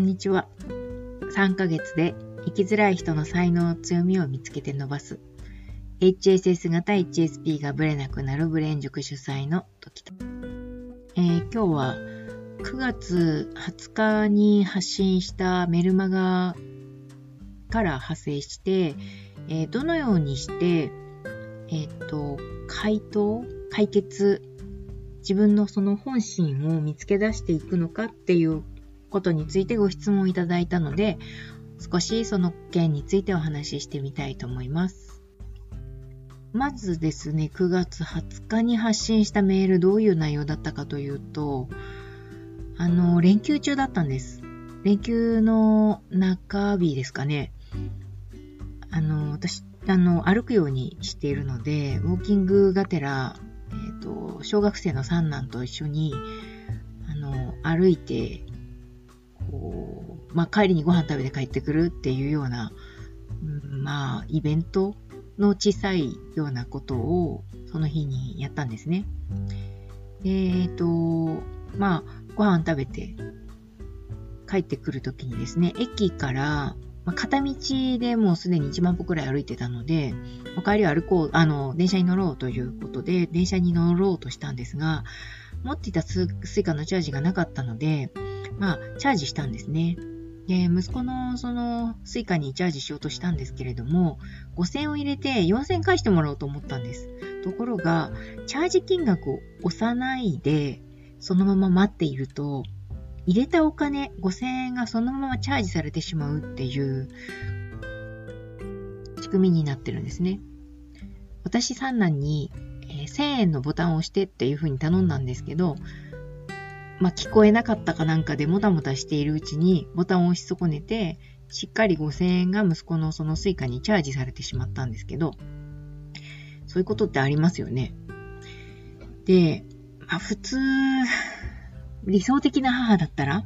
んにちは。3ヶ月で生きづらい人の才能、強みを見つけて伸ばす。HSS 型 HSP がブレなくなるブレン塾主催の時と。えー、今日は9月20日に発信したメルマガから派生して、えー、どのようにして、えっ、と、回答解決自分のその本心を見つけ出していくのかっていうことについてご質問いただいたので、少しその件についてお話ししてみたいと思います。まずですね、9月20日に発信したメールどういう内容だったかというと、あの、連休中だったんです。連休の中日ですかね。あの、私、あの、歩くようにしているので、ウォーキングがてら、えっ、ー、と、小学生の三男と一緒に、あの、歩いて、まあ、帰りにご飯食べて帰ってくるっていうような、うん、まあ、イベントの小さいようなことを、その日にやったんですね。えっ、ー、と、まあ、ご飯食べて帰ってくるときにですね、駅からまあ、片道でもうすでに1万歩くらい歩いてたので、お帰りは歩こう、あの、電車に乗ろうということで、電車に乗ろうとしたんですが、持っていた Suica のチャージがなかったので、まあ、チャージしたんですね。で、息子のその Suica にチャージしようとしたんですけれども、5000を入れて4000返してもらおうと思ったんです。ところが、チャージ金額を押さないで、そのまま待っていると、入れたお金5000円がそのままチャージされてしまうっていう仕組みになってるんですね。私三男に、えー、1000円のボタンを押してっていう風に頼んだんですけど、まあ、聞こえなかったかなんかでもたもたしているうちにボタンを押し損ねて、しっかり5000円が息子のその Suica にチャージされてしまったんですけど、そういうことってありますよね。で、まあ、普通、理想的な母だったら、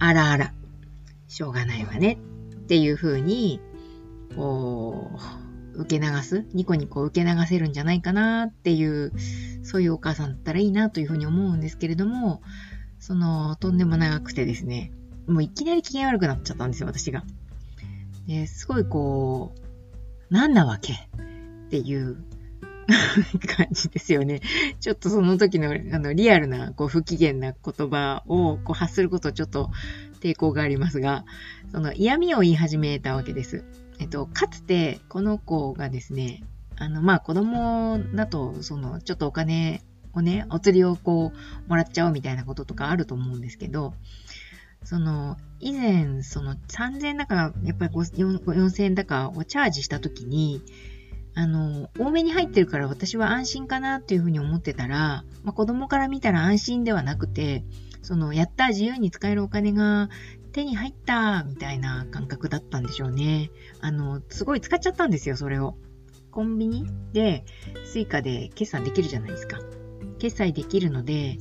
あらあら、しょうがないわねっていう風に、こう、受け流す、ニコニコ受け流せるんじゃないかなっていう、そういうお母さんだったらいいなというふうに思うんですけれども、その、とんでもなくてですね、もういきなり機嫌悪くなっちゃったんですよ、私が。ですごいこう、なんなわけっていう 感じですよね。ちょっとその時のあのリアルなこう不機嫌な言葉をこう発することちょっと抵抗がありますが、その嫌味を言い始めたわけです。えっと、かつてこの子がですね、あの、まあ子供だと、そのちょっとお金をね、お釣りをこうもらっちゃおうみたいなこととかあると思うんですけど、その、以前、その3000円だか、やっぱり4000円だかをチャージした時に、あの、多めに入ってるから私は安心かなっていうふうに思ってたら、まあ、子供から見たら安心ではなくて、その、やった自由に使えるお金が手に入ったみたいな感覚だったんでしょうね。あの、すごい使っちゃったんですよ、それを。コンビニで、 Suica で決算できるじゃないですか。決済できるので、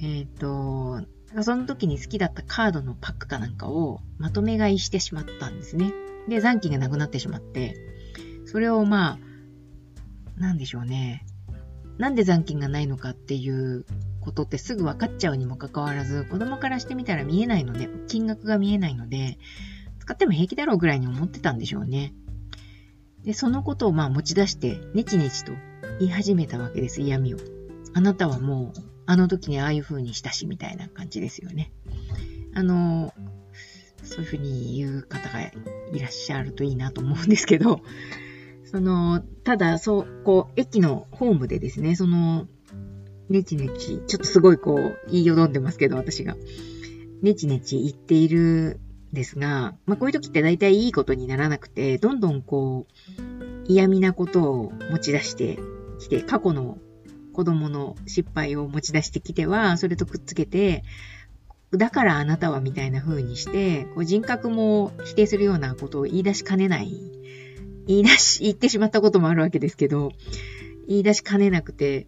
えっ、ー、と、その時に好きだったカードのパックかなんかをまとめ買いしてしまったんですね。で、残金がなくなってしまって、それをまあ、なんでしょうね。なんで残金がないのかっていうことってすぐ分かっちゃうにもかかわらず、子供からしてみたら見えないので、金額が見えないので、使っても平気だろうぐらいに思ってたんでしょうね。で、そのことをまあ持ち出して、ネチネチと言い始めたわけです、嫌味を。あなたはもう、あの時にああいう風にしたし、みたいな感じですよね。あの、そういう風に言う方がいらっしゃるといいなと思うんですけど、その、ただ、そう、こう、駅のホームでですね、その、ネチネチ、ちょっとすごいこう、言いよどんでますけど、私が。ネチネチ言っているですが、まあ、こういう時って大体いいことにならなくて、どんどんこう、嫌味なことを持ち出してきて、過去の子供の失敗を持ち出してきては、それとくっつけて、だからあなたはみたいな風にして、こう人格も否定するようなことを言い出しかねない言い出し、言ってしまったこともあるわけですけど、言い出しかねなくて、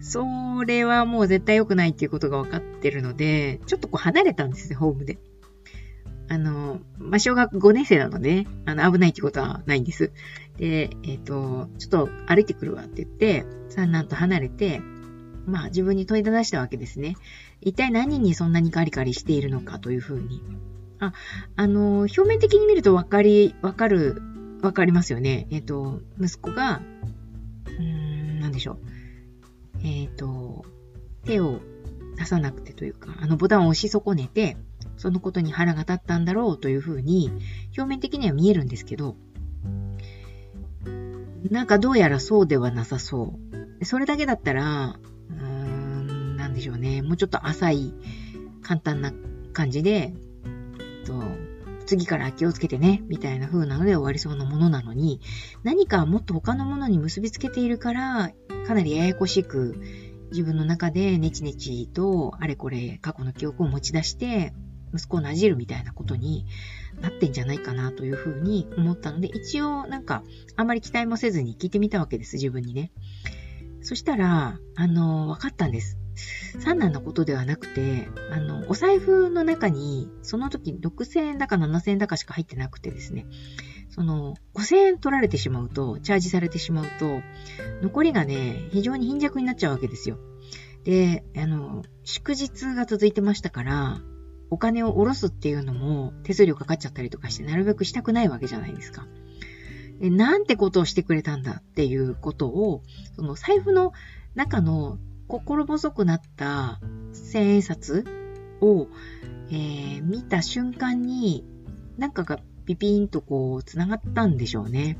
それはもう絶対良くないっていうことが分かってるので、ちょっとこう離れたんですよ、ホームで。あの、まあ、小学5年生なので、ね、あの、危ないってことはないんです。で、えっ、ー、と、ちょっと歩いてくるわって言って、三男と離れて、まあ自分に問いただしたわけですね。一体何にそんなにカリカリしているのかというふうに。あ、あの、表面的に見るとわかり、わかる、わかりますよね。えっ、と、息子が、うん、なんでしょう。えっ、と、手を出さなくてというか、あのボタンを押し損ねて、そのことに腹が立ったんだろうというふうに、表面的には見えるんですけど、なんかどうやらそうではなさそう。それだけだったら、うーん、なんでしょうね。もうちょっと浅い、簡単な感じで、と次から気をつけてね、みたいな風なので終わりそうなものなのに、何かもっと他のものに結びつけているから、かなりややこしく、自分の中でネチネチとあれこれ過去の記憶を持ち出して、息子をなじるみたいなことになってんじゃないかなというふうに思ったので、一応なんかあんまり期待もせずに聞いてみたわけです、自分にね。そしたら、あの、分かったんです。三男のことではなくて、あの、お財布の中に、その時6000円だか7000円だかしか入ってなくてですね、その、5000円取られてしまうと、チャージされてしまうと、残りがね、非常に貧弱になっちゃうわけですよ。で、あの、祝日が続いてましたから、お金を下ろすっていうのも手数料かかっちゃったりとかして、なるべくしたくないわけじゃないですか。でなんてことをしてくれたんだっていうことを、その財布の中の心細くなった千円札を、えー、見た瞬間に、なんかがピピンとこう、繋がったんでしょうね。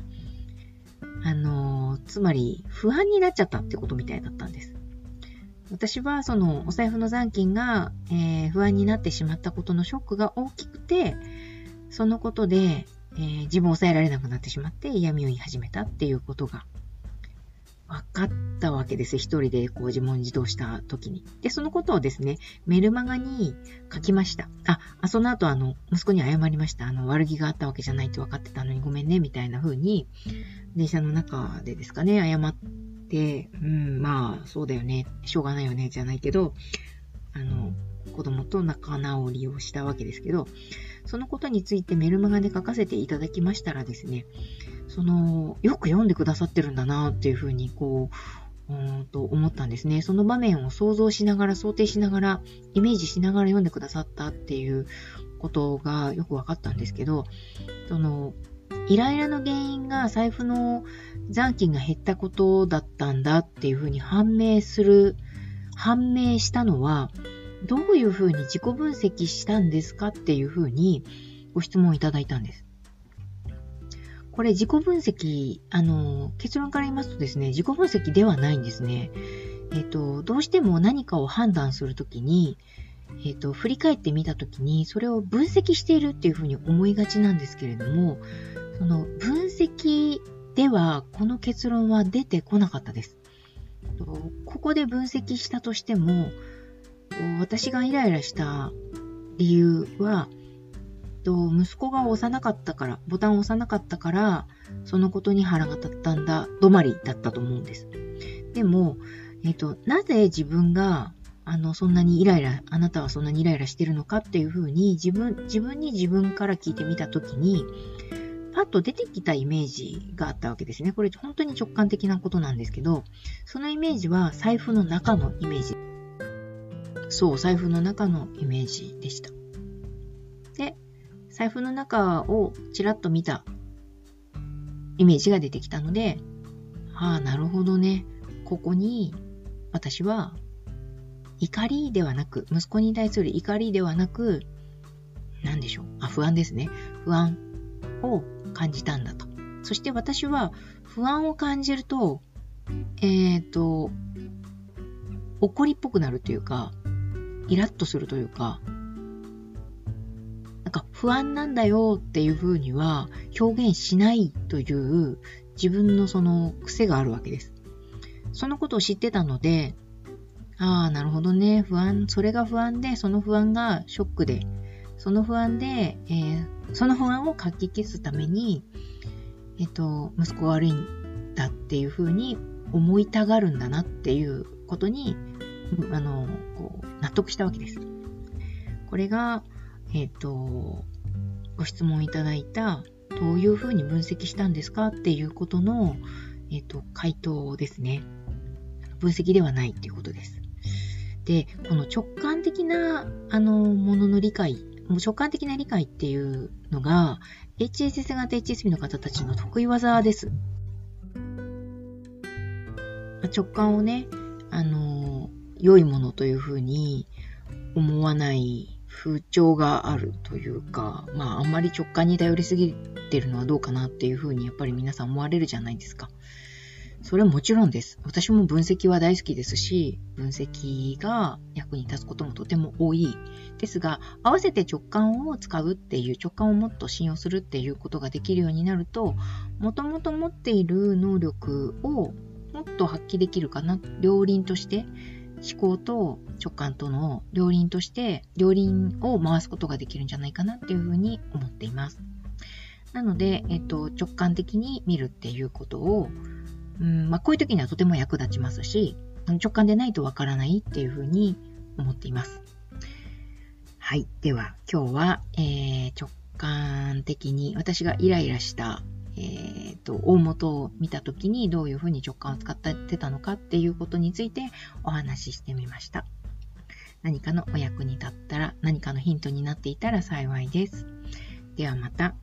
あのー、つまり、不安になっちゃったってことみたいだったんです。私は、その、お財布の残金が、えー、不安になってしまったことのショックが大きくて、そのことで、えー、自分を抑えられなくなってしまって嫌味を言い始めたっていうことが分かったわけです。一人でこう自問自答した時に。で、そのことをですね、メルマガに書きました。あ、あその後あの、息子に謝りました。あの、悪気があったわけじゃないと分かってたのにごめんね、みたいな風に、電車の中でですかね、謝って、うん、まあ、そうだよね、しょうがないよね、じゃないけど、あの、子供と仲直りをしたわけですけど、そのことについてメルマガで書かせていただきましたらですね、その、よく読んでくださってるんだなっていうふうに、こう、うんと思ったんですね。その場面を想像しながら、想定しながら、イメージしながら読んでくださったっていうことがよく分かったんですけど、その、イライラの原因が財布の残金が減ったことだったんだっていうふうに判明する、判明したのは、どういうふうに自己分析したんですかっていうふうにご質問いただいたんです。これ自己分析、あの、結論から言いますとですね、自己分析ではないんですね。えっ、と、どうしても何かを判断するときに、えっ、と、振り返ってみたときに、それを分析しているっていうふうに思いがちなんですけれども、その分析では、この結論は出てこなかったです。ここで分析したとしても、私がイライラした理由は、息子が押さなかったから、ボタンを押さなかったから、そのことに腹が立ったんだ、止まりだったと思うんです。でも、えっ、と、なぜ自分が、あの、そんなにイライラ、あなたはそんなにイライラしてるのかっていうふうに、自分、自分に自分から聞いてみたときに、と出てきたイメージがあったわけですね。これ本当に直感的なことなんですけど、そのイメージは財布の中のイメージ。そう、財布の中のイメージでした。で、財布の中をちらっと見たイメージが出てきたので、ああ、なるほどね。ここに私は怒りではなく、息子に対する怒りではなく、何でしょう。あ、不安ですね。不安を感じたんだと。そして私は不安を感じると、えっ、ー、と、怒りっぽくなるというか、イラッとするというか、なんか不安なんだよっていう風には表現しないという自分のその癖があるわけです。そのことを知ってたので、ああ、なるほどね。不安、それが不安で、その不安がショックで、その不安で、えー、その不安をかき消すために、えっ、と、息子悪いんだっていうふうに思いたがるんだなっていうことに、あの、こう、納得したわけです。これが、えっ、ー、と、ご質問いただいた、どういうふうに分析したんですかっていうことの、えっ、ー、と、回答ですね。分析ではないっていうことです。で、この直感的な、あの、ものの理解、もう直感的な理解っていうのが、HSS 型 HSP の方たちの得意技です。直感をね、あの、良いものというふうに思わない風潮があるというか、まああんまり直感に頼りすぎてるのはどうかなっていうふうにやっぱり皆さん思われるじゃないですか。それはもちろんです。私も分析は大好きですし、分析が役に立つこともとても多い。ですが、合わせて直感を使うっていう、直感をもっと信用するっていうことができるようになると、もともと持っている能力をもっと発揮できるかな。両輪として思考と直感との両輪として両輪を回すことができるんじゃないかなっていうふうに思っています。なので、えっと、直感的に見るっていうことを、うんまあ、こういう時にはとても役立ちますし、直感でないとわからないっていうふうに思っています。はい。では、今日は、えー、直感的に私がイライラしたえーと、大元を見た時にどういうふうに直感を使ってたのかっていうことについてお話ししてみました。何かのお役に立ったら、何かのヒントになっていたら幸いです。ではまた。